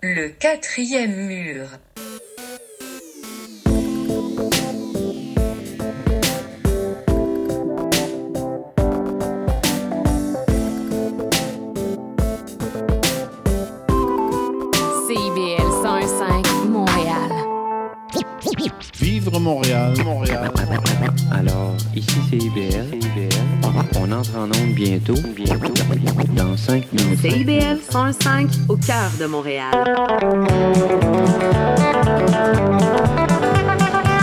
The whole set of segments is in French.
Le quatrième mur. CIBL 105 Montréal. Vivre Montréal, Montréal. Alors, ici c'est IBL. On entre en onde bientôt. Bientôt. Dans 5 minutes. CIBL 105 au cœur de Montréal.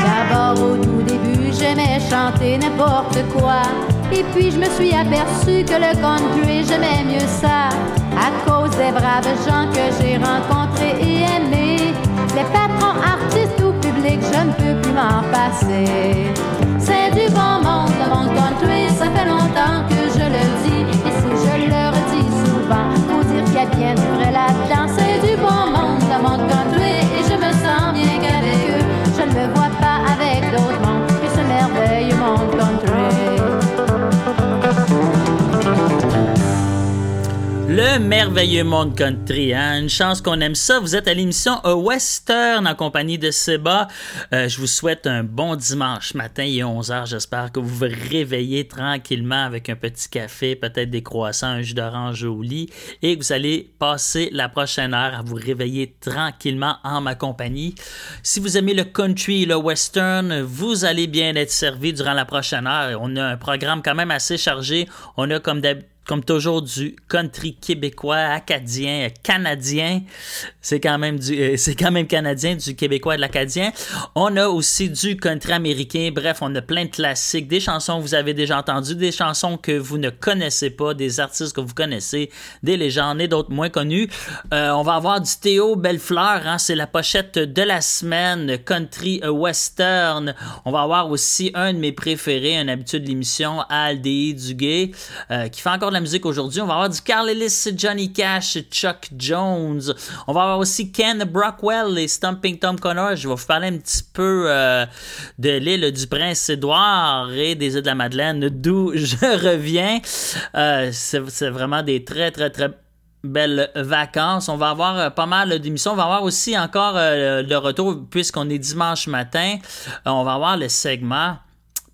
D'abord au tout début, j'aimais chanter n'importe quoi. Et puis je me suis aperçu que le country, j'aimais mieux ça. À cause des braves gens que j'ai rencontrés et aimés. Les patrons, artistes ou publics, je ne peux plus m'en passer. C'est du bon ça fait longtemps que je le dis. Et si je le redis souvent, faut dire qu'il y a bien du vrai. C'est du bon monde, le monde country, Le merveilleux monde country, hein? une chance qu'on aime ça. Vous êtes à l'émission A Western en compagnie de Seba. Euh, je vous souhaite un bon dimanche matin, il est 11h. J'espère que vous vous réveillez tranquillement avec un petit café, peut-être des croissants, un jus d'orange au lit et que vous allez passer la prochaine heure à vous réveiller tranquillement en ma compagnie. Si vous aimez le country et le western, vous allez bien être servi durant la prochaine heure. On a un programme quand même assez chargé. On a comme d'habitude comme toujours du country québécois, acadien, canadien. C'est quand même du, euh, c'est quand même canadien, du québécois et de l'acadien. On a aussi du country américain. Bref, on a plein de classiques, des chansons que vous avez déjà entendues, des chansons que vous ne connaissez pas, des artistes que vous connaissez, des légendes et d'autres moins connus. Euh, on va avoir du Théo Bellefleur, hein, c'est la pochette de la semaine, country euh, western. On va avoir aussi un de mes préférés, un habitué de l'émission, Aldi Duguay, euh, qui fait encore la musique aujourd'hui. On va avoir du Carl Ellis, Johnny Cash, Chuck Jones. On va avoir aussi Ken Brockwell et Stumping Tom Connor. Je vais vous parler un petit peu euh, de l'île du Prince-Édouard et des îles de la Madeleine, d'où je reviens. Euh, c'est vraiment des très, très, très belles vacances. On va avoir euh, pas mal d'émissions. On va avoir aussi encore le retour, puisqu'on est dimanche matin. On va avoir le segment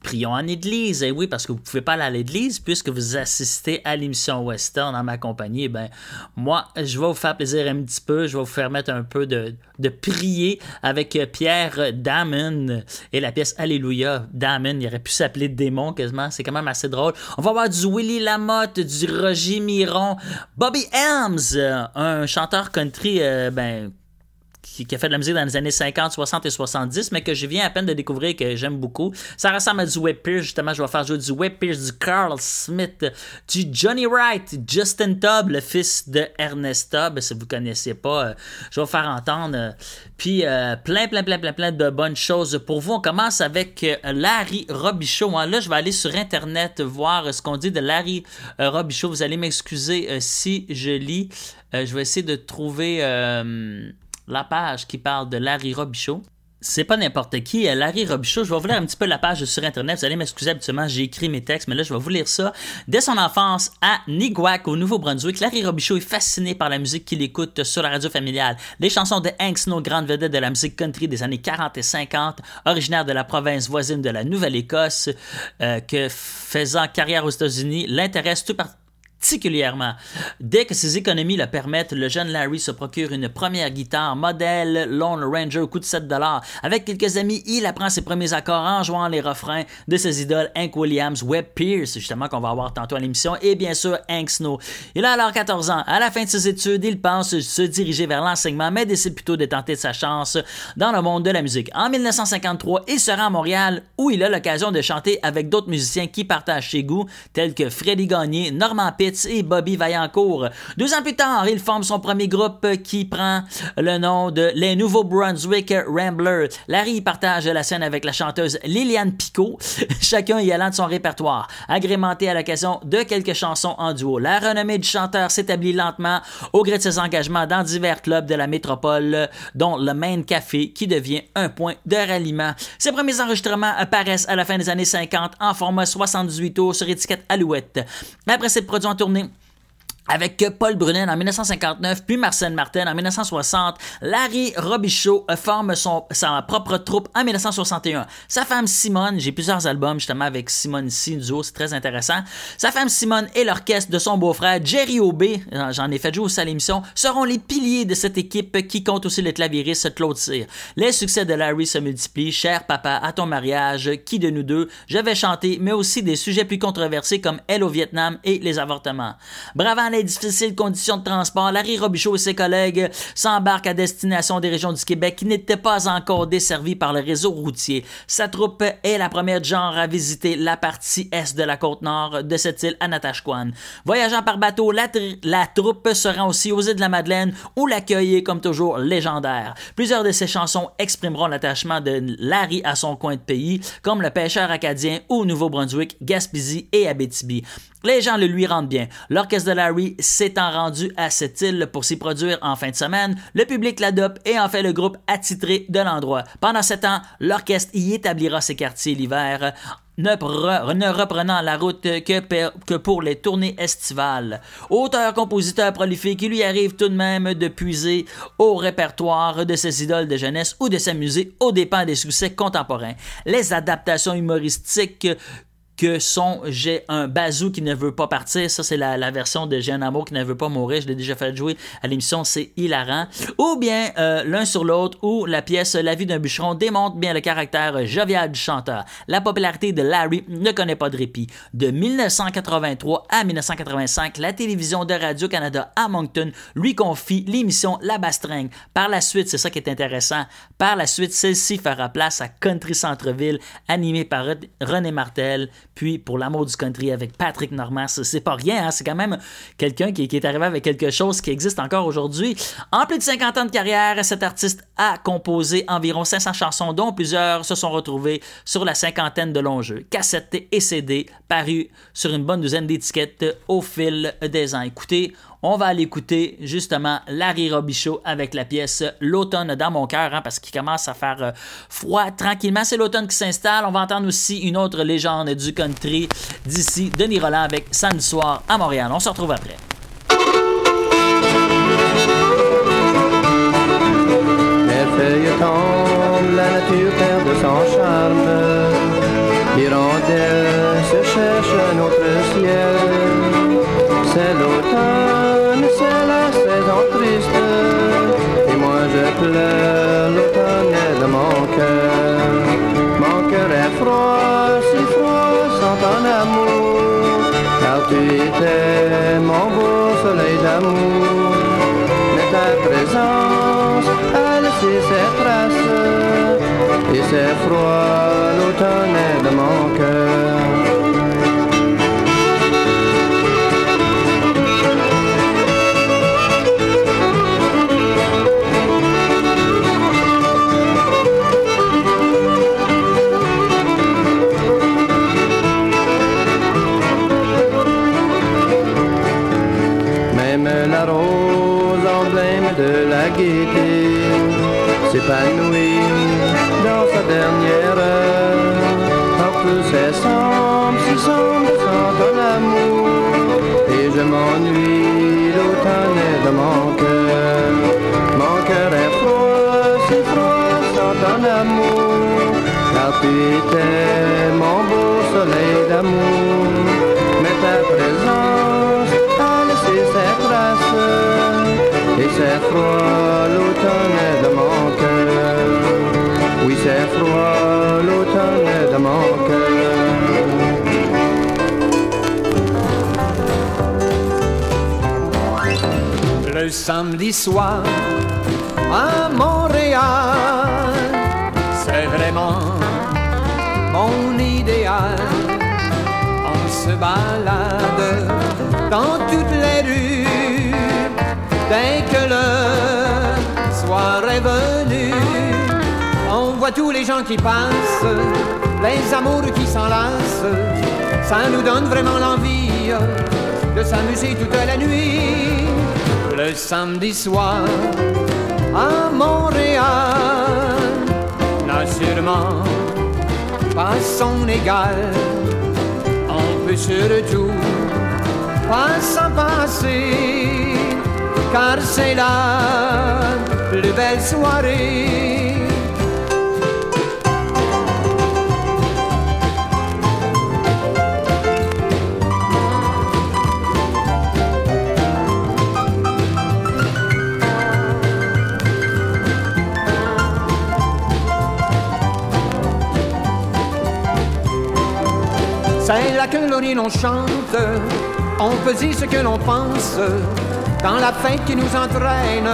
Prions en église. Et oui, parce que vous pouvez pas aller à l'église puisque vous assistez à l'émission Western en ma compagnie. Eh ben, moi, je vais vous faire plaisir un petit peu. Je vais vous permettre un peu de, de prier avec euh, Pierre Damon et la pièce Alléluia. Damon, il aurait pu s'appeler Démon quasiment. C'est quand même assez drôle. On va avoir du Willy Lamotte, du Roger Miron, Bobby Helms, euh, un chanteur country, euh, ben, qui, a fait de la musique dans les années 50, 60 et 70, mais que je viens à peine de découvrir et que j'aime beaucoup. Ça ressemble à du Webb Pierce, justement. Je vais faire jouer du Webb Pierce, du Carl Smith, du Johnny Wright, Justin Tubb, le fils de Ernest Tubb, si vous ne connaissez pas. euh, je vais vous faire entendre. euh, Puis euh, plein, plein, plein, plein, plein de bonnes choses pour vous. On commence avec euh, Larry Robichaud. hein. Là, je vais aller sur Internet voir euh, ce qu'on dit de Larry euh, Robichaud. Vous allez m'excuser euh, si je lis. Euh, je vais essayer de trouver euh, la page qui parle de Larry Robichaud. C'est pas n'importe qui, euh, Larry Robichaud. Je vais vous lire un petit peu la page sur Internet. Vous allez m'excuser, habituellement, j'ai écrit mes textes, mais là, je vais vous lire ça. Dès son enfance à Niguac, au Nouveau-Brunswick, Larry Robichaud est fasciné par la musique qu'il écoute sur la radio familiale. Les chansons de Hank Snow, grande vedette de la musique country des années 40 et 50, originaire de la province voisine de la Nouvelle-Écosse, euh, que faisant carrière aux États-Unis, l'intéresse tout particulièrement particulièrement. Dès que ses économies le permettent, le jeune Larry se procure une première guitare modèle Lone Ranger au coût de 7 Avec quelques amis, il apprend ses premiers accords en jouant les refrains de ses idoles Hank Williams, Webb Pierce, justement qu'on va avoir tantôt à l'émission, et bien sûr Hank Snow. Il a alors 14 ans. À la fin de ses études, il pense se diriger vers l'enseignement, mais décide plutôt de tenter sa chance dans le monde de la musique. En 1953, il se rend à Montréal où il a l'occasion de chanter avec d'autres musiciens qui partagent ses goûts, tels que Freddy Gagné, Norman Et Bobby Vaillancourt. Deux ans plus tard, il forme son premier groupe qui prend le nom de Les Nouveaux Brunswick Ramblers. Larry partage la scène avec la chanteuse Liliane Picot, chacun y allant de son répertoire, agrémenté à l'occasion de quelques chansons en duo. La renommée du chanteur s'établit lentement au gré de ses engagements dans divers clubs de la métropole, dont le Main Café, qui devient un point de ralliement. Ses premiers enregistrements apparaissent à la fin des années 50 en format 78 tours sur étiquette Alouette. Après cette production tournée, avec Paul Brunet en 1959, puis Marcel Martin en 1960. Larry Robichaud forme son, sa propre troupe en 1961. Sa femme Simone, j'ai plusieurs albums justement avec Simone ici, c'est très intéressant. Sa femme Simone et l'orchestre de son beau-frère Jerry Aubé, j'en ai fait jouer aussi à l'émission, seront les piliers de cette équipe qui compte aussi le clavieriste Claude Cyr. Les succès de Larry se multiplient. Cher papa, à ton mariage, qui de nous deux, je vais chanter, mais aussi des sujets plus controversés comme Elle au Vietnam et les avortements. Bravant les difficiles conditions de transport, Larry Robichaud et ses collègues s'embarquent à destination des régions du Québec qui n'étaient pas encore desservies par le réseau routier. Sa troupe est la première de genre à visiter la partie est de la côte nord de cette île à Natashquan. Voyageant par bateau, la, la troupe se rend aussi aux îles de la Madeleine où l'accueil est comme toujours légendaire. Plusieurs de ses chansons exprimeront l'attachement de Larry à son coin de pays, comme le pêcheur acadien au Nouveau-Brunswick, Gaspésie et Abitibi. Les gens le lui rendent bien. L'orchestre de Larry s'étant rendu à cette île pour s'y produire en fin de semaine, le public l'adopte et en fait le groupe attitré de l'endroit. Pendant ce temps, l'orchestre y établira ses quartiers l'hiver ne, reprenant la route que, pour les tournées estivales. Auteur-compositeur prolifique, il lui arrive tout de même de puiser au répertoire de ses idoles de jeunesse ou de s'amuser aux dépens des succès contemporains. Les adaptations humoristiques que son J'ai un bazou qui ne veut pas partir. Ça, c'est la, version de J'ai un amour qui ne veut pas mourir. Je l'ai déjà fait jouer à l'émission, c'est hilarant. Ou bien euh, l'un sur l'autre, où la pièce La vie d'un bûcheron démontre bien le caractère jovial du chanteur. La popularité de Larry ne connaît pas de répit. De 1983 à 1985, la télévision de Radio-Canada à Moncton lui confie l'émission La Bastringue. Par la suite, c'est ça qui est intéressant, par la suite, celle-ci fera place à Country Centre-Ville, animé par René Martel, puis pour l'amour du country avec Patrick Normand. C'est pas rien, hein? c'est quand même quelqu'un qui, est arrivé avec quelque chose qui existe encore aujourd'hui. En plus de 50 ans de carrière, cet artiste a composé environ 500 chansons, dont plusieurs se sont retrouvées sur la cinquantaine de longs jeux, cassettes et CD, parus sur une bonne douzaine d'étiquettes au fil des ans. Écoutez, on va aller écouter justement Larry Robichaud avec la pièce L'automne dans mon cœur, hein, parce qu'il commence à faire euh, froid tranquillement. C'est l'automne qui s'installe. On va entendre aussi une autre légende du country d'ici, Denis Roland avec Samedi soir à Montréal. On se retrouve après. C'est l'automne pleure l'automne de mon cœur. Mon cœur est froid, si froid sans ton amour. Car tu étais mon beau soleil d'amour. Mais ta présence a laissé ses traces. Et c'est froid l'automne de mon cœur samedi soir à Montréal, c'est vraiment mon idéal. On se balade dans toutes les rues Dès que le soir est venu, on voit tous les gens qui passent, les amours qui s'enlacent. Ça nous donne vraiment l'envie de s'amuser toute la nuit. Le samedi soir à Montréal n'a pas son égal. On peut surtout pas sans passer, car c'est la plus belle soirée. C'est là que l'on chante, on peut dire ce que l'on pense. Dans la fête qui nous entraîne,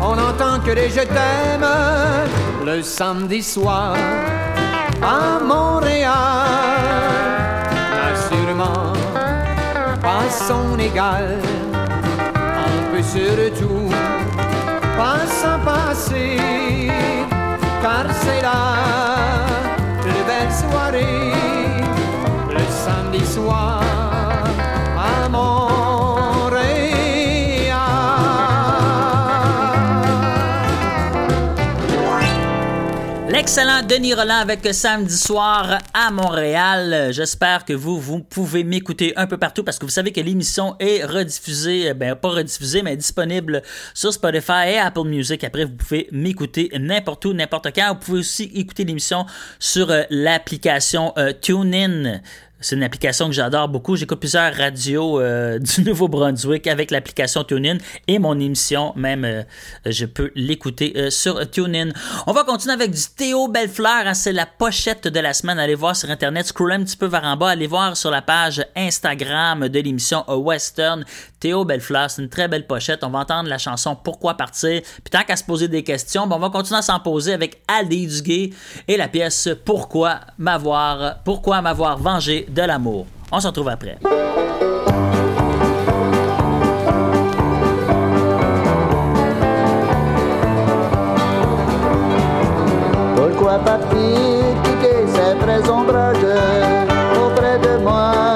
on n'entend que les je t'aime. Le samedi soir, à Montréal, sûrement pas son égal. On peut surtout pas s'en passer, car c'est là soir L'excellent Denis Roland avec samedi soir à Montréal. J'espère que vous, vous pouvez m'écouter un peu partout parce que vous savez que l'émission est rediffusée, ben pas rediffusée, mais disponible sur Spotify et Apple Music. Après, vous pouvez m'écouter n'importe où, n'importe quand. Vous pouvez aussi écouter l'émission sur euh, l'application euh, TuneIn. C'est une application que j'adore beaucoup. J'écoute plusieurs radios euh, du Nouveau-Brunswick avec l'application TuneIn et mon émission, même, euh, je peux l'écouter euh, sur TuneIn. On va continuer avec du Théo Bellefleur. Hein, c'est la pochette de la semaine. Allez voir sur Internet, scroll un petit peu vers en bas. Allez voir sur la page Instagram de l'émission Western. Théo Bellefleur, c'est une très belle pochette. On va entendre la chanson Pourquoi partir? Puis tant qu'à se poser des questions, on va continuer à s'en poser avec Aldé Duguay et la pièce Pourquoi m'avoir, pourquoi m'avoir vengé de l'amour. On se retrouve après. Pourquoi partir quitter ces vrais ombrages auprès de moi?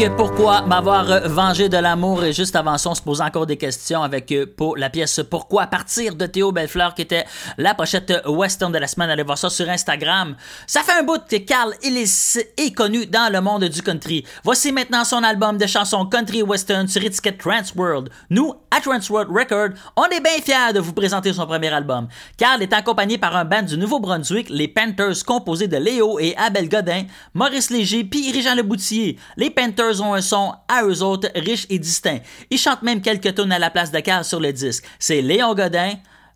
Euh, Pourquoi m'avoir vengé de l'amour? Et juste avant ça on se posait encore des questions avec euh, pour la pièce Pourquoi? Partir de Théo Bellefleur qui était la pochette western de la semaine. Allez voir ça sur Instagram. Ça fait un bout que Carl Ellis est connu dans le monde du country. Voici maintenant son album de chansons country western sur étiquette Transworld. Nous, à Transworld Record, on est bien fiers de vous présenter son premier album. Carl est accompagné par un band du Nouveau-Brunswick, les Panthers, composés de Léo et Abel Godin, Maurice Léger puis Régent Leboutier. Les Panthers ont un son à eux autres riche et distinct. Ils chantent même quelques tonnes à la place de Carl sur le disque. C'est Léon Godin,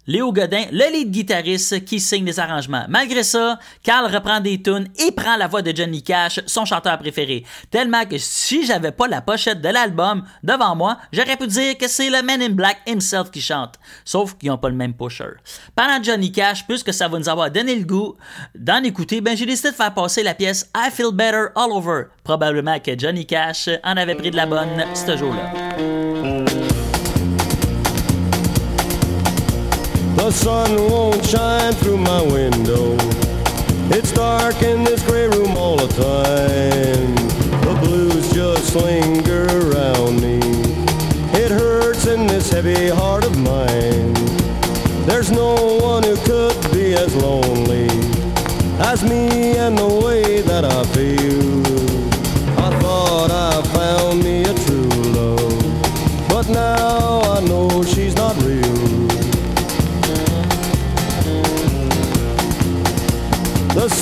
Léo Godin, le lead guitariste qui signe les arrangements. Malgré ça, Carl reprend des tunes et prend la voix de Johnny Cash, son chanteur préféré. Tellement que si j'avais pas la pochette de l'album devant moi, j'aurais pu dire que c'est le Man in Black himself qui chante. Sauf qu'ils n'ont pas le même pusher. Pendant Johnny Cash, puisque ça va nous avoir donné le goût d'en écouter, ben j'ai décidé de faire passer la pièce I Feel Better All Over. Probablement que Johnny Cash en avait pris de la bonne ce jour-là. The sun won't shine through my window. It's dark in this gray room all the time. The blues just linger around me. It hurts in this heavy heart of mine. There's no one who could be as lonely as me and the way that I feel.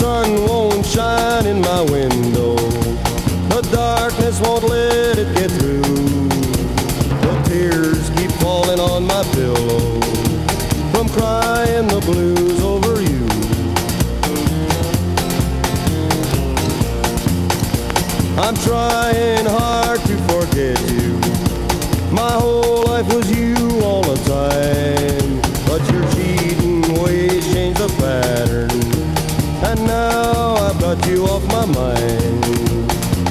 Sun won't shine in my window. The darkness won't let it get through. The tears keep falling on my pillow from crying the blues over you. I'm trying hard to forget you. My whole life was you all the time. And now I've got you off my mind.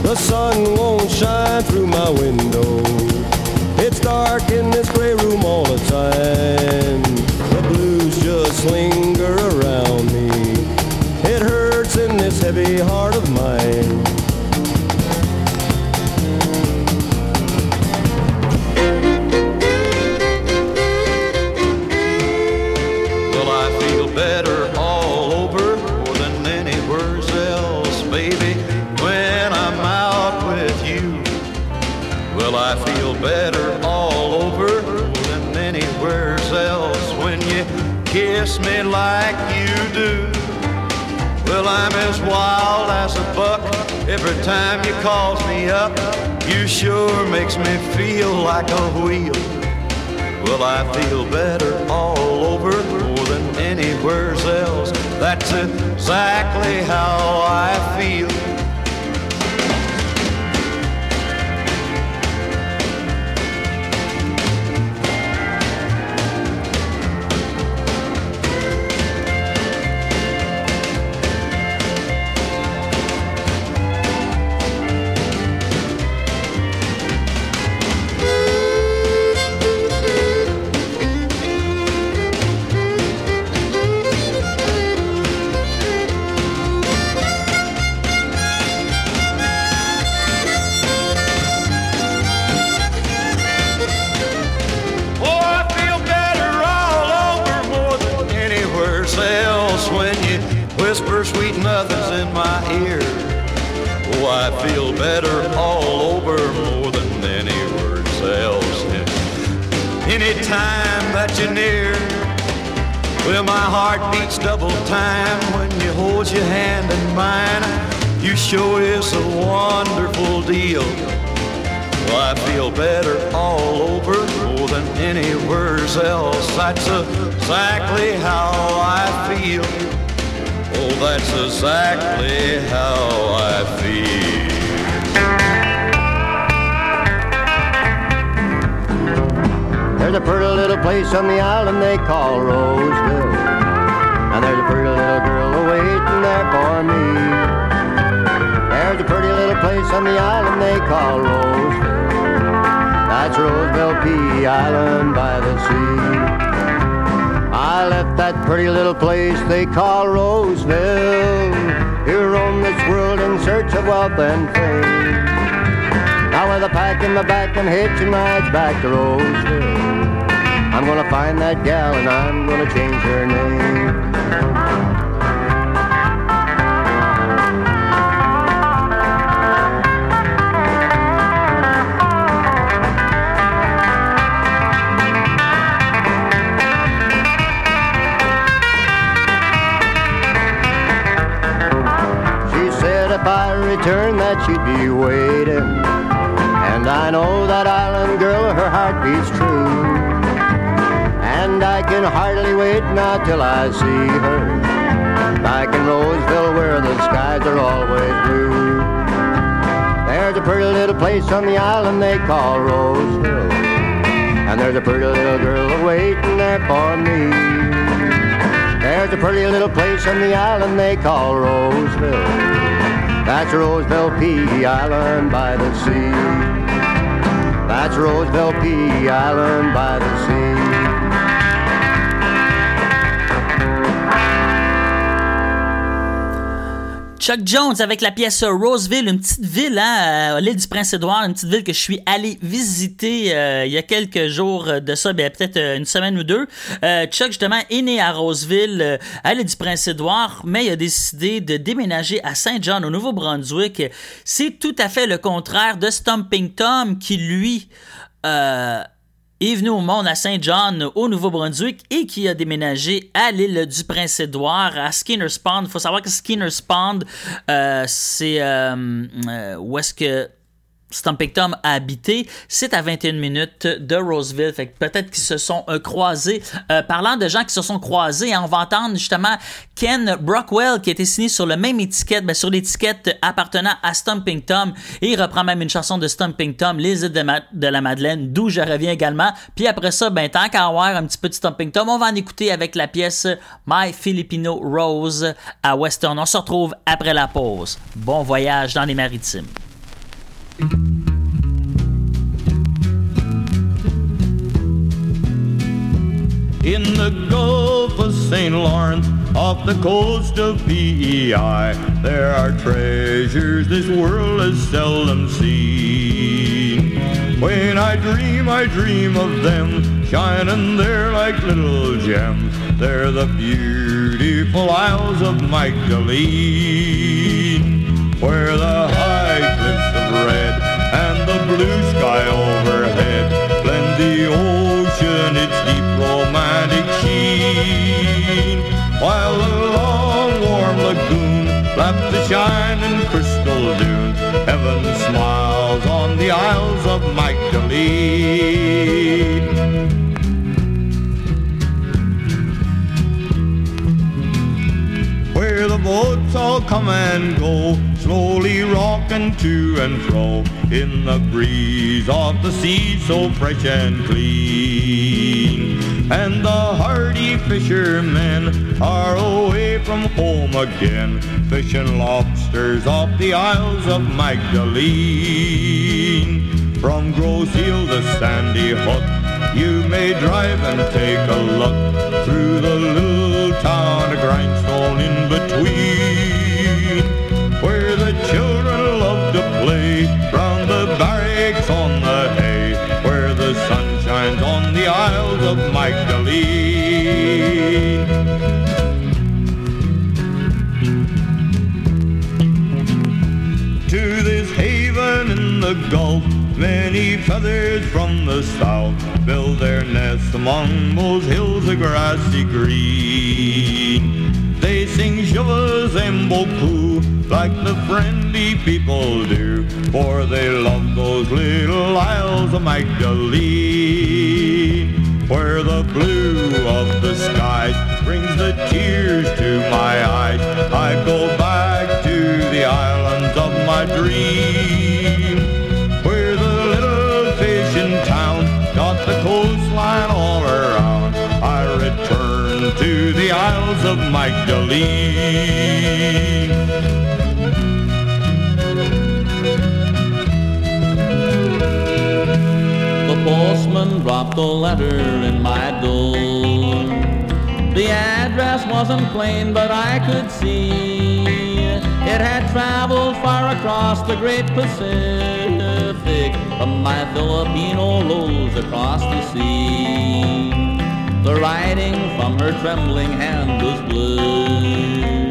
The sun won't shine through my window. It's dark in this gray room all the time. The blues just linger around me. It hurts in this heavy heart of mine. I'm as wild as a buck every time you calls me up. You sure makes me feel like a wheel. Well, I feel better all over more than anywhere else. That's exactly how I feel. Sure is a wonderful deal. Well, I feel better all over more than anywhere else. That's exactly how I feel. Oh, that's exactly how I feel. There's a pretty little place on the island they call Roseville. And there's a pretty little girl waiting there for me. Place on the island they call Roseville. That's Roseville, P. Island by the sea. I left that pretty little place they call Roseville. To roam this world in search of wealth and fame. Now with a pack in my back and hitching rides back to Roseville. I'm gonna find that gal and I'm gonna change her name. Returned that she'd be waiting. And I know that island girl, her heart beats true. And I can hardly wait now till I see her. Back in Roseville where the skies are always blue. There's a pretty little place on the island they call Roseville. And there's a pretty little girl waiting there for me. There's a pretty little place on the island they call Roseville. That's Roseville, P. Island by the sea. That's Roseville, P. Island by the sea. Chuck Jones avec la pièce Roseville, une petite ville, hein, à l'île du Prince-Édouard, une petite ville que je suis allé visiter euh, il y a quelques jours de ça, ben, peut-être euh, une semaine ou deux. Euh, Chuck, justement, est né à Roseville, euh, à l'île du Prince-Édouard, mais il a décidé de déménager à Saint John, au Nouveau-Brunswick. C'est tout à fait le contraire de Stomping Tom, qui, lui, euh, est venu au monde à Saint John, au Nouveau-Brunswick, et qui a déménagé à l'île du Prince-Édouard, à Skinner's Pond. Il faut savoir que Skinner's Pond, euh, c'est euh, euh, où est-ce que Stomping Tom a habité. C'est à 21 minutes de Roseville. Fait que peut-être qu'ils se sont euh, croisés. Euh, parlant de gens qui se sont croisés, hein, on va entendre justement Ken Brockwell qui a été signé sur le même étiquette, ben, sur l'étiquette appartenant à Stomping Tom. Et il reprend même une chanson de Stomping Tom, Les îles de, la Madeleine, d'où je reviens également. Puis après ça, ben, tant qu'à avoir un petit peu de Stomping Tom, on va en écouter avec la pièce My Filipino Rose à Western. On se retrouve après la pause. Bon voyage dans les maritimes. In the Gulf of St. Lawrence, off the coast of PEI, there are treasures this world has seldom seen. When I dream, I dream of them, shining there like little gems. They're the beautiful Isles of Magdalene, where the high red and the blue sky overhead blend the ocean its deep romantic sheen, while the long warm lagoon laps the shining crystal dune. Heaven smiles on the Isles of Magdalene. Boats all come and go, slowly rocking to and fro in the breeze of the sea so fresh and clean. And the hardy fishermen are away from home again, fishing lobsters off the Isles of Magdalene. From Grosse Ile to Sandy Hook, you may drive and take a look through the little town of Grindstone in between, where the children love to play round the barracks on the hay, where the sun shines on the Isles of Magdalene. To this haven in the Gulf, many feathers from the south build their nests among those hills of grassy green. They sing shivers and boku like the friendly people do, for they love those little isles of Magdalene, where the blue of the skies brings the tears to my eyes. I go back to the islands of my dream, the Isles of Magdalene. The postman dropped a letter in my door. The address wasn't plain, but I could see it had traveled far across the great Pacific from my Filipino rose across the sea. The writing from her trembling hand was blue.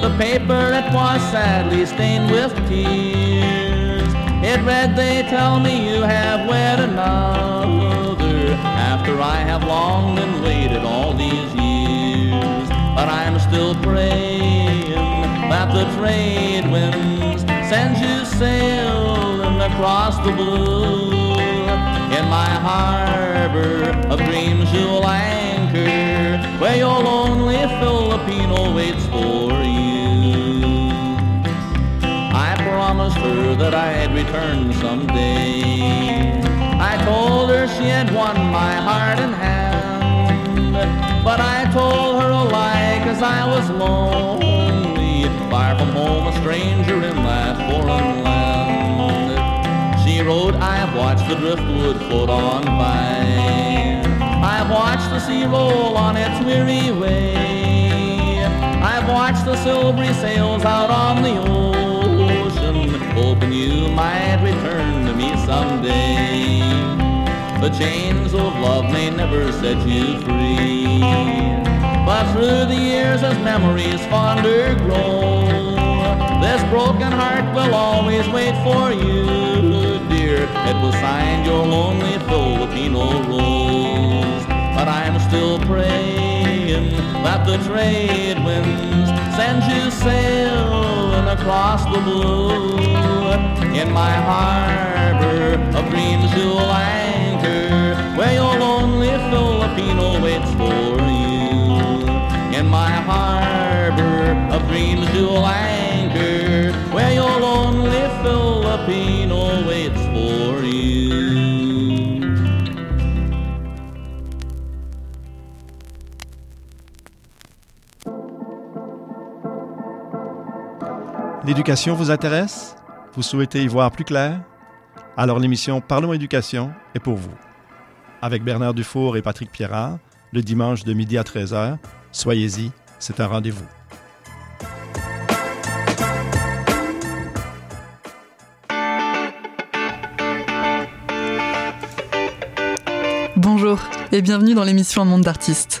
The paper it was sadly stained with tears. It read, They tell me you have wed another after I have longed and waited all these years. But I'm still praying that the trade winds send you sailing across the blue. In my harbor of dreams you'll anchor, where your lonely Filipino waits for you. I promised her that I'd return someday. I told her she had won my heart and hand, but I told her a lie cause I was lonely, far from home, a stranger in that foreign land. She wrote, I've watched the driftwood float on by. I've watched the sea roll on its weary way. I've watched the silvery sails out on the ocean, hoping you might return to me someday. The chains of love may never set you free, but through the years as memories fonder grow, this broken heart will always wait for you, dear. It was signed your lonely Filipino rose, but I'm still praying that the trade winds send you sailing across the blue. In my harbor of dreams you'll anchor, where your lonely Filipino waits for you. In my harbor of dreams you'll anchor, where your lonely Filipino L'éducation vous intéresse? Vous souhaitez y voir plus clair? Alors l'émission Parlons éducation est pour vous. Avec Bernard Dufour et Patrick Pierrard, le dimanche de midi à 13h, soyez-y, c'est un rendez-vous. Bonjour et bienvenue dans l'émission Un monde d'artistes.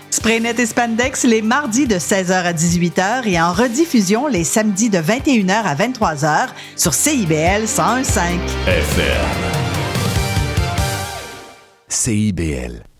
Spraynet et Spandex les mardis de 16h à 18h et en rediffusion les samedis de 21h à 23h sur CIBL 101.5. FM. CIBL.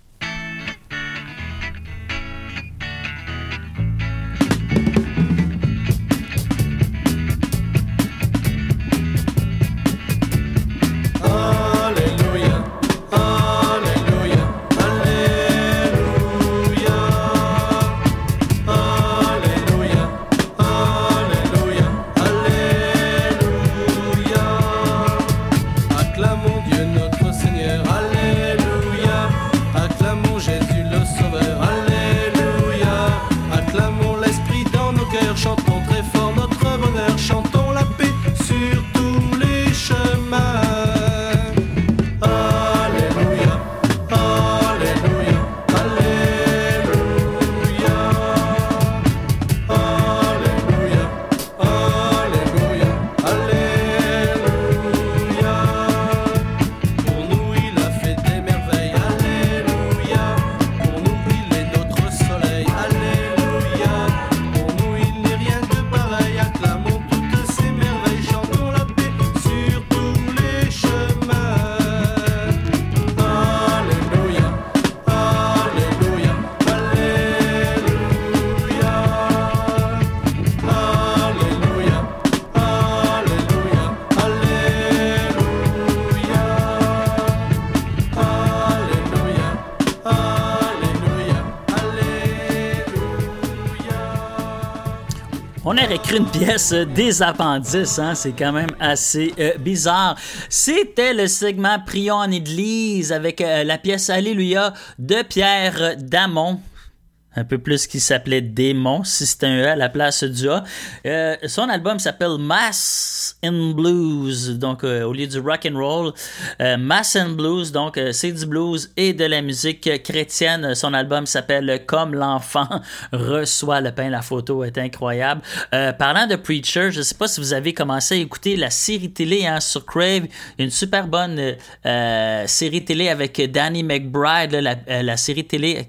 On aurait écrit une pièce euh, des appendices, hein? c'est quand même assez euh, bizarre. C'était le segment Prions en Église avec euh, la pièce Alléluia de Pierre Damon. Un peu plus qui s'appelait Démon, si c'était un E à la place du A. Euh, son album s'appelle Mass in Blues, donc euh, au lieu du rock and roll, euh, Mass and Blues, donc euh, c'est du blues et de la musique chrétienne. Son album s'appelle Comme l'enfant reçoit le pain. La photo est incroyable. Euh, parlant de Preacher, je sais pas si vous avez commencé à écouter la série télé hein, sur Crave, une super bonne euh, série télé avec Danny McBride, là, la, la série télé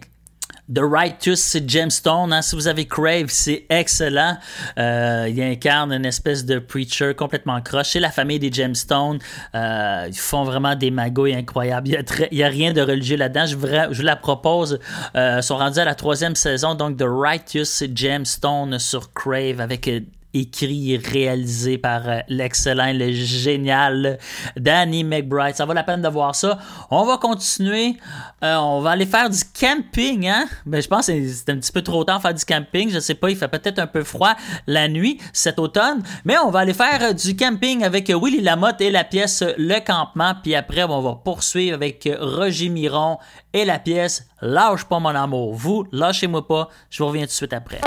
The Righteous Gemstone, hein, si vous avez Crave, c'est excellent. Euh, il incarne une espèce de preacher complètement croche. C'est la famille des Gemstones. Euh, ils font vraiment des magouilles incroyables. Il y a, a rien de religieux là-dedans. Je, je vous la propose. Euh, ils sont rendus à la troisième saison, donc The Righteous Gemstone sur Crave avec euh, écrit et réalisé par euh, l'excellent, le génial Danny McBride. Ça vaut la peine de voir ça. On va continuer. Euh, on va aller faire du camping, hein? Ben, je pense que c'est- un petit peu trop tard de faire du camping. Je sais pas, il fait peut-être un peu froid la nuit cet automne. Mais on va aller faire euh, du camping avec Willy Lamotte et la pièce Le Campement. Puis après, on va poursuivre avec Roger Miron et la pièce Lâche pas mon amour. Vous, lâchez-moi pas. Je vous reviens tout de suite après.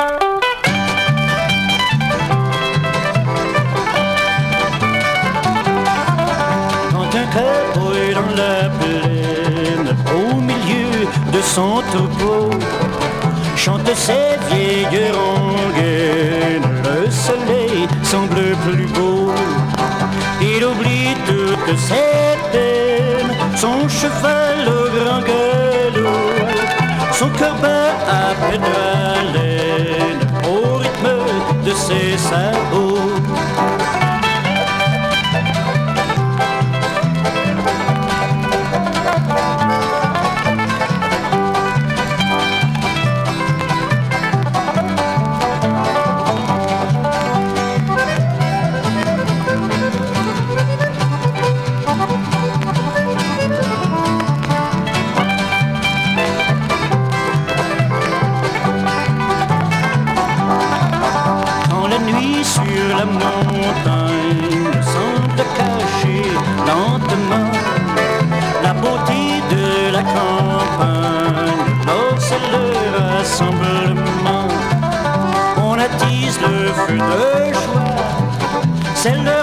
Dans la plaine, au milieu de son troupeau, chante ses vieilles rengaines, le soleil semble plus beau. Il oublie toutes ses peines, son cheval au grand galop, son cœur bat à peine haleine, au rythme de ses sabots. send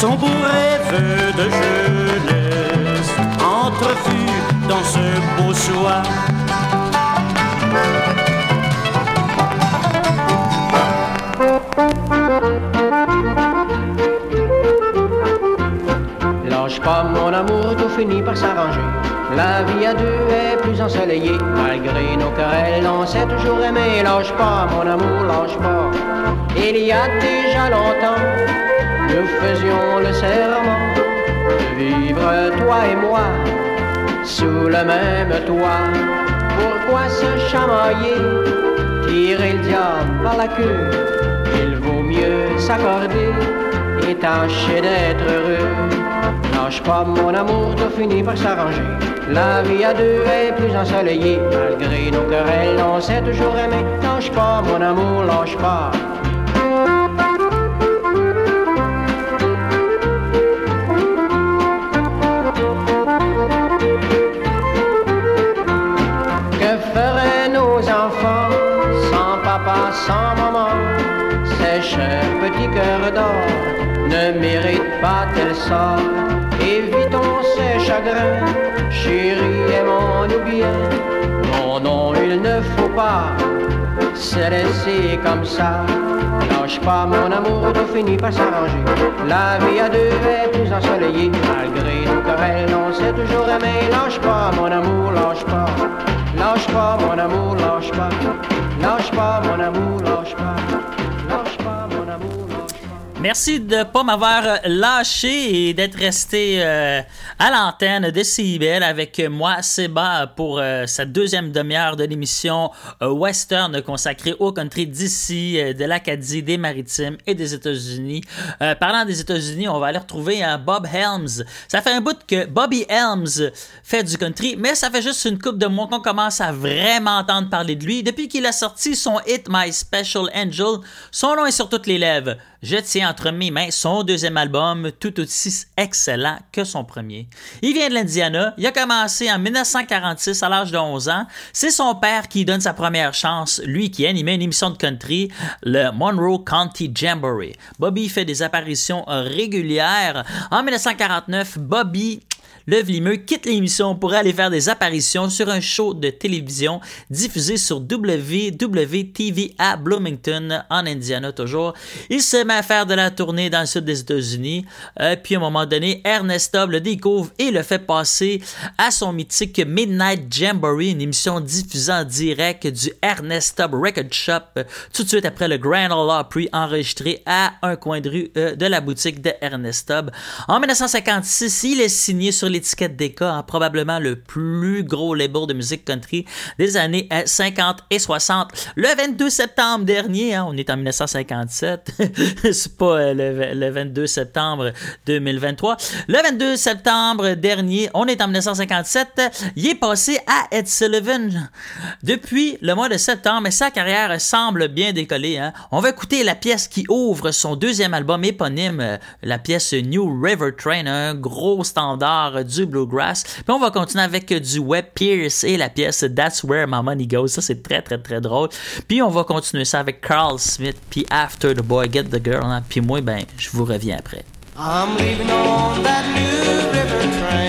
son beau rêve de jeunesse entrevu dans ce beau soir. Lâche pas mon amour, tout finit par s'arranger. La vie à deux est plus ensoleillée. Malgré nos querelles, on s'est toujours aimé. Lâche pas mon amour, lâche pas. Il y a déjà longtemps, nous faisions le serment de vivre toi et moi sous le même toit. Pourquoi se chamailler, tirer le diable par la queue? Il vaut mieux s'accorder et tâcher d'être heureux. Lâche pas mon amour, tout finit par s'arranger. La vie à deux est plus ensoleillée. Malgré nos querelles, on s'est toujours aimé. Lâche pas mon amour, lâche pas. Évitons ces chagrins, chérie, aimons-nous bien. Non, non, il ne faut pas se laisser comme ça. Lâche pas mon amour, tout finit par s'arranger. La vie à deux est plus. Malgré nos querelles, on s'est toujours aimé. Lâche pas mon amour, lâche pas. Lâche pas mon amour, lâche pas. Lâche pas mon amour, lâche pas. Merci de ne pas m'avoir lâché et d'être resté euh, à l'antenne de CIBL avec moi, Seba, pour euh, sa deuxième demi-heure de l'émission euh, Western consacrée au country d'ici, de l'Acadie, des Maritimes et des États-Unis. Parlant des États-Unis, on va aller retrouver Bob Helms. Ça fait un bout que Bobby Helms fait du country, mais ça fait juste une coupe de mois qu'on commence à vraiment entendre parler de lui. Depuis qu'il a sorti son hit My Special Angel, son nom est sur toutes les lèvres. Je tiens entre mes mains son deuxième album, tout aussi excellent que son premier. Il vient de l'Indiana, il a commencé en 1946 à l'âge de 11 ans. C'est son père qui donne sa première chance, lui qui animait une émission de country, le Monroe County Jamboree. Bobby fait des apparitions régulières. En 1949, Bobby le Vlimeux quitte l'émission pour aller faire des apparitions sur un show de télévision diffusé sur WWTV à Bloomington, en Indiana toujours. Il se met à faire de la tournée dans le sud des États-Unis. Euh, puis à un moment donné, Ernest Tubb le découvre et le fait passer à son mythique Midnight Jamboree, une émission diffusée en direct du Ernest Tubb Record Shop, tout de suite après le Grand Ole Opry enregistré à un coin de rue euh, de la boutique de Ernest. En 1956, il est signé sur l'étiquette Decca, hein, probablement le plus gros label de musique country des années euh, 50 et 60. Le 22 septembre dernier, hein, on est en 1957, c'est pas euh, le, le 22 septembre 2023. Le 22 septembre dernier, on est en 1957, il est passé à Ed Sullivan. Depuis le mois de septembre, sa carrière semble bien décoller. hein. On va écouter la pièce qui ouvre son deuxième album éponyme, euh, la pièce New River Train, un gros standard du bluegrass. Puis on va continuer avec du Webb Pierce et la pièce That's Where My Money Goes. Ça, c'est très, très, très drôle. Puis on va continuer ça avec Carl Smith, puis After the Boy Get the Girl. hein. Puis moi, ben, je vous reviens après. I'm leaving on that new river.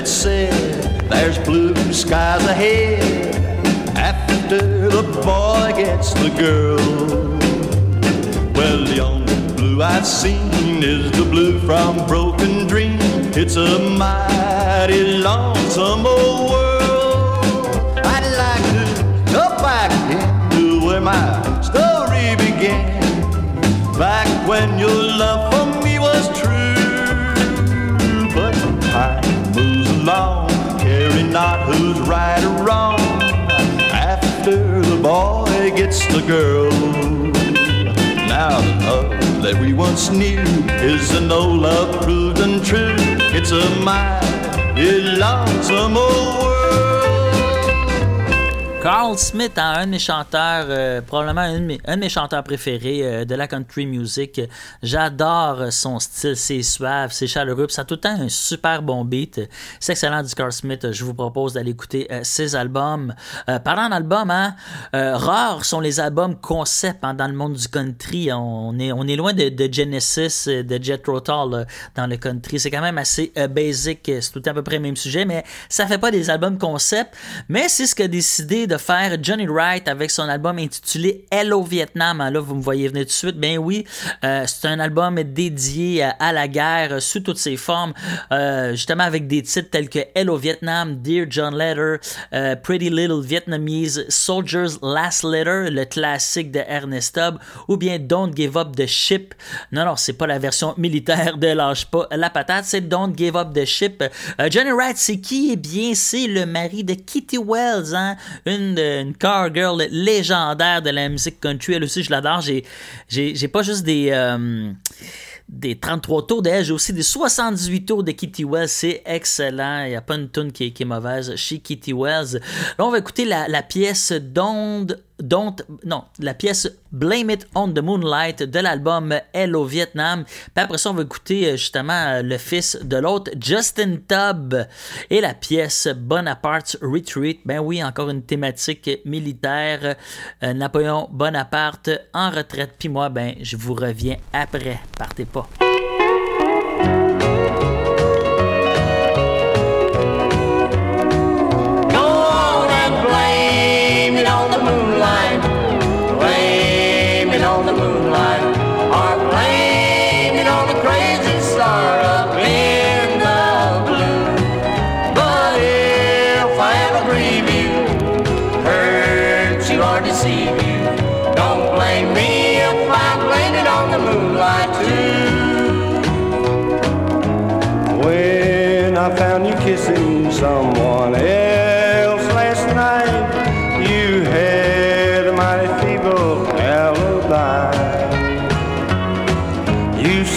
That said there's blue skies ahead after the boy gets the girl? Well, the only blue I've seen is the blue from Broken Dream. It's a mighty lonesome old world. I'd like to go back to where my story began. Back when your love for me was true. Not who's right or wrong. After the boy gets the girl. Now the love that we once knew is a old love proved untrue. It's a mighty lonesome old. Carl Smith, un de mes chanteurs, euh, probablement un de mes, chanteurs préférés euh, de la country music. J'adore son style, c'est suave, c'est chaleureux, ça a tout le temps un super bon beat. C'est excellent du Carl Smith. Je vous propose d'aller écouter euh, ses albums. Euh, parlant d'albums, hein, rares sont les albums concept hein, dans le monde du country. On est, on est loin de, Genesis, de Jethro Tull dans le country. C'est quand même assez basic. C'est tout à peu près le même sujet, mais ça fait pas des albums concept. Mais c'est ce qu'a décidé de faire Johnny Wright avec son album intitulé Hello Vietnam. Hein, Là, vous me voyez venir tout de suite. Ben oui, euh, c'est un album dédié à, à la guerre euh, sous toutes ses formes, euh, justement avec des titres tels que Hello Vietnam, Dear John Letter, euh, Pretty Little Vietnamese, Soldier's Last Letter, le classique de Ernest Tubb, ou bien Don't Give Up the Ship. Non, non, c'est pas la version militaire de Lâche pas la patate, c'est Don't Give Up the Ship. Euh, Johnny Wright, c'est qui? Eh bien, c'est le mari de Kitty Wells, hein? une, une car girl légendaire de la musique country. Elle aussi, je l'adore. J'ai, j'ai, pas juste des. euh, des 33 tours d'elle, j'ai aussi des 78 tours de Kitty Wells. C'est excellent. Il n'y a pas une tune qui, est- mauvaise chez Kitty Wells. Là, on va écouter la, pièce Don't, Don't, non, la pièce Blame It on the Moonlight de l'album Hello Vietnam. Puis après ça, on va écouter euh, justement euh, le fils de l'autre, Justin Tubb, et la pièce Bonaparte's Retreat. Ben oui, encore une thématique militaire. Euh, Napoléon Bonaparte en retraite. Puis moi, ben, je vous reviens après. Partez pas.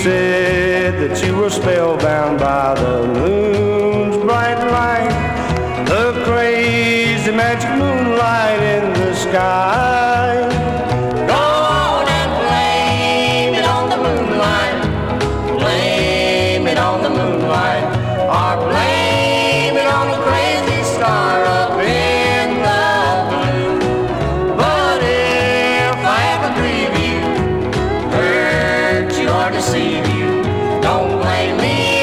say deceive you, don't blame me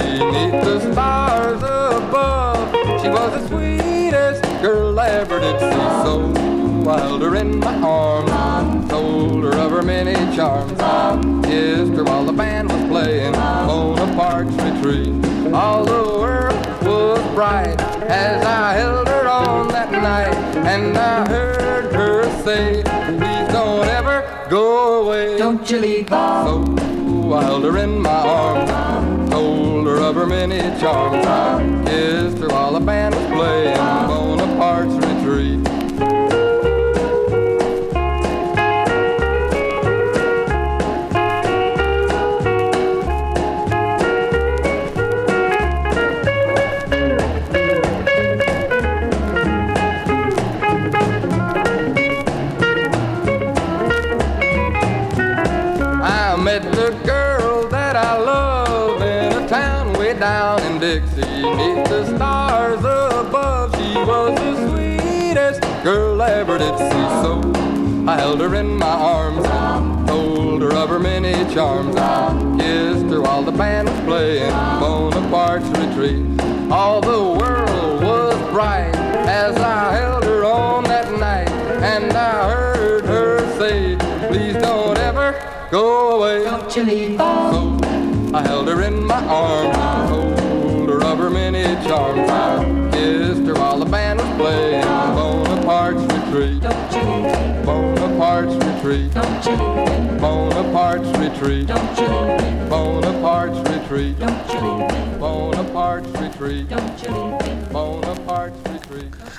in Dixie, neath the stars above. She was the sweetest girl I ever did see, so I held her in my arms, told her of her many charms, kissed her while the band was playing on Bonaparte's retreat. All the world was bright as I held her on that night, and I heard her say, "Please don't ever go away. Don't you leave So I held her in my arms, Many Charlottetown. Kissed her while the band was playing Bonaparte's I. So I held her in my arms, told her of her many charms, kissed her while the band was playing Bonaparte's retreat. All the world was bright as I held her on that night, and I heard her say, "Please don't ever go away." Don't you leave So I held her in my arms, told her of her many charms, kissed her while the band was playing Bonaparte's retreat retreat. Don't you. Bonaparte's retreat. Don't you. Bonaparte's retreat. Don't you. Bonaparte's retreat. Don't you. Bonaparte's retreat.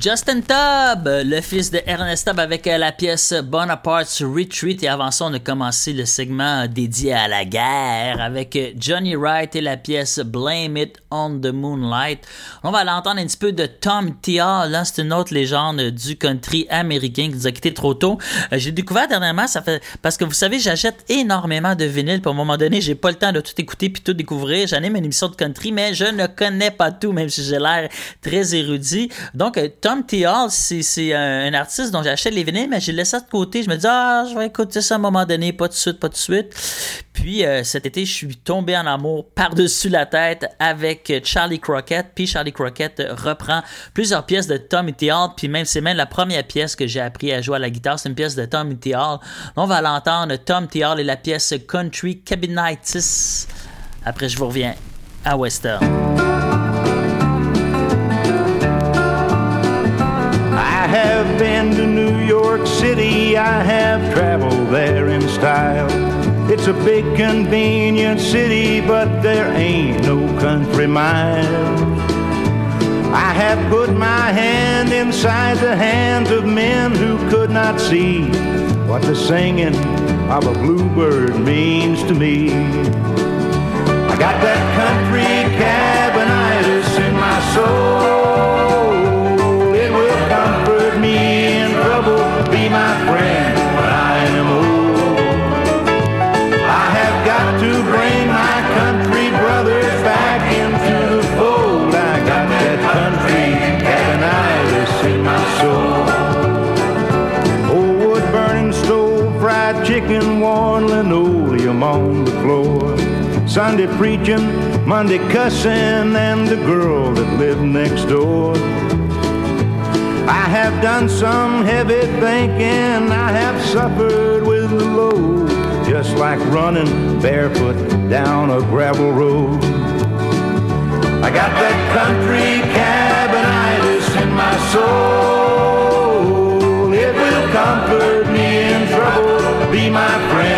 Justin Tubb, le fils de Ernest Tubb avec euh, la pièce Bonaparte's Retreat. Et avant ça, on a commencé le segment dédié à la guerre avec euh, Johnny Wright et la pièce Blame It on the Moonlight. On va l'entendre un petit peu de Tom Tia. Là, c'est une autre légende du country américain qui nous a quitté trop tôt. Euh, j'ai découvert dernièrement, ça fait parce que vous savez, j'achète énormément de vinyles. À un moment donné, j'ai pas le temps de tout écouter puis tout découvrir. J'anime une émission de country, mais je ne connais pas tout, même si j'ai l'air très érudit. Donc, Tom T. Hall, c'est un artiste dont j'achète les vinyles, mais j'ai laissé ça de côté. Je me dis, ah, je vais écouter ça à un moment donné, pas de suite, pas de suite. Puis euh, cet été, je suis tombé en amour par-dessus la tête avec Charlie Crockett. Puis Charlie Crockett reprend plusieurs pièces de Tom T. Hall. Puis même, c'est même la première pièce que j'ai appris à jouer à la guitare. C'est une pièce de Tom T. Hall. On va l'entendre, Tom T. Hall et la pièce Country Cabinitis. Après, je vous reviens à Western. Have been to New York City, I have traveled there in style. It's a big, convenient city, but there ain't no country miles. I have put my hand inside the hands of men who could not see what the singing of a bluebird means to me. I got that country cabinitis in my soul. Linoleum on the floor. Sunday preaching, Monday cussing, and the girl that lived next door. I have done some heavy thinking, I have suffered with the load. just like running barefoot down a gravel road. I got that country cabinitis in my soul. It will comfort me in trouble, be my friend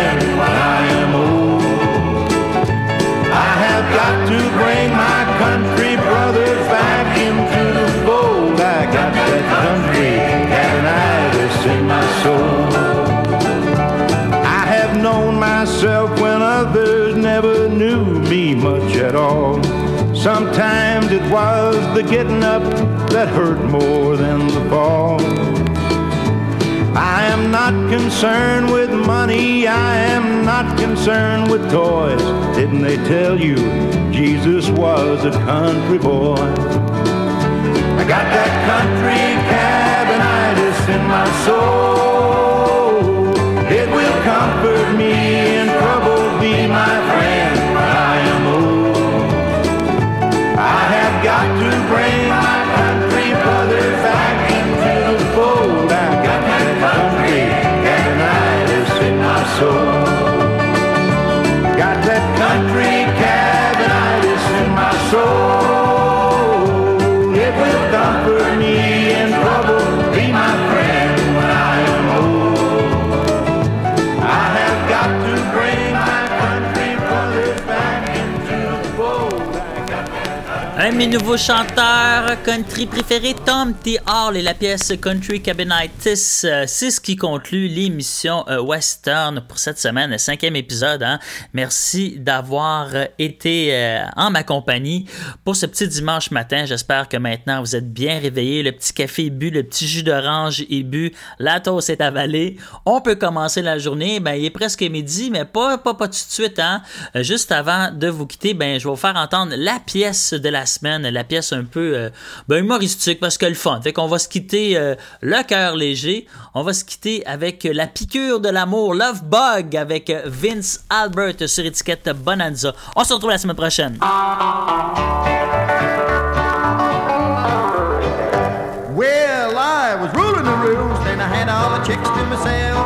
much at all. Sometimes it was the getting up that hurt more than the fall. I am not concerned with money, I am not concerned with toys. Didn't they tell you Jesus was a country boy? I got that country cabinitis in my soul. It will comfort me in nouveaux chanteurs country préférés, Tom T. Hall et la pièce Country Cabinitis. Euh, C'est ce qui conclut l'émission euh, Western pour cette semaine, le cinquième épisode. hein. Merci d'avoir été euh, en ma compagnie pour ce petit dimanche matin. J'espère que maintenant vous êtes bien réveillés. Le petit café est bu, le petit jus d'orange est bu, la toast est avalée. On peut commencer la journée. Ben, il est presque midi, mais pas, pas, pas tout de suite. Hein. Juste avant de vous quitter, ben, je vais vous faire entendre la pièce de la semaine, la pièce un peu euh, ben, humoristique parce que le fun. Fait qu'on va se quitter euh, le cœur léger. On va se quitter avec la piqûre de l'amour, Love Bug, avec Vince Albert sur étiquette Bonanza. On se retrouve la semaine prochaine. Well, I was ruling the roost and I had all the chicks to myself.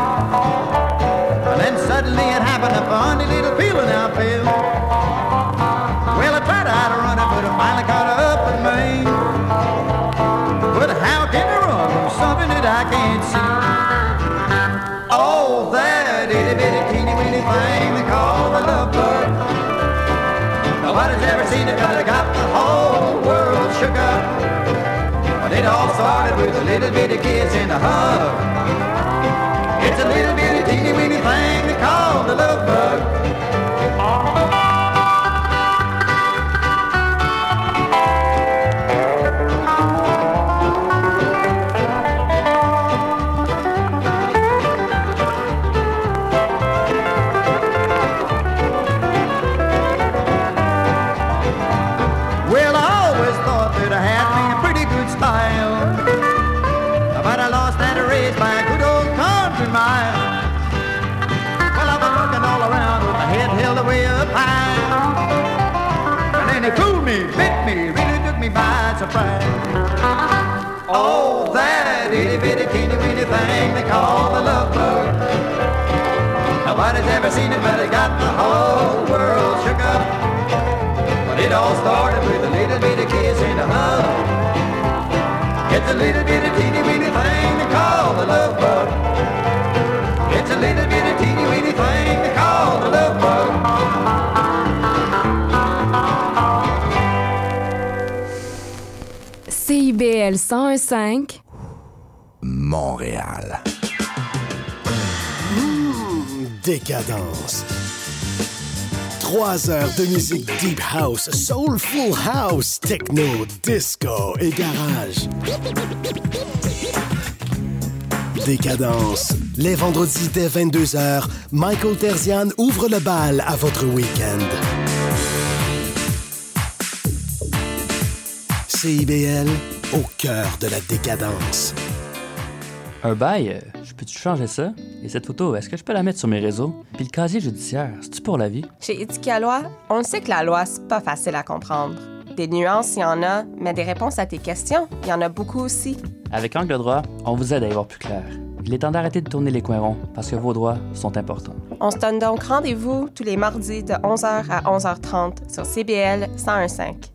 And then suddenly it happened, a funny little feeling I felt. Nobody's ever seen it, but it got the whole world shook up. But it all started with a little bitty kiss in a hug. It's a little bitty teeny weeny thing they call the love bug. Surprise. Oh, that itty bitty teeny weeny thing they call the love bug. Nobody's ever seen it, but it got the whole world shook up. But it all started with a little bitty kiss and a hug. It's a little bitty teeny weeny thing they call the love bug. It's a little bitty teeny weeny thing they call the love bug. CIBL 101.5 Montréal. Mmh, décadence. Trois heures de musique deep house, soulful house, techno, disco et garage. Décadence. Les vendredis dès 22h, Michael Terzian ouvre le bal à votre week-end. CIBL, au cœur de la décadence. Un bail, je peux-tu changer ça? Et cette photo, est-ce que je peux la mettre sur mes réseaux? Puis le casier judiciaire, c'est-tu pour la vie? Chez Éthique à loi, on le sait que la loi, c'est pas facile à comprendre. Des nuances, il y en a, mais des réponses à tes questions, il y en a beaucoup aussi. Avec Angle droit, on vous aide à y voir plus clair. Il est temps d'arrêter de tourner les coins ronds parce que vos droits sont importants. On se donne donc rendez-vous tous les mardis de 11h à 11h30 sur CBL 101.5.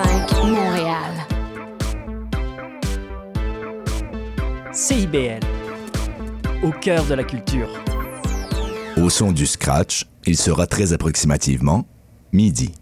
101.5 Montréal. CIBL, au cœur de la culture. Au son du scratch, il sera très approximativement midi.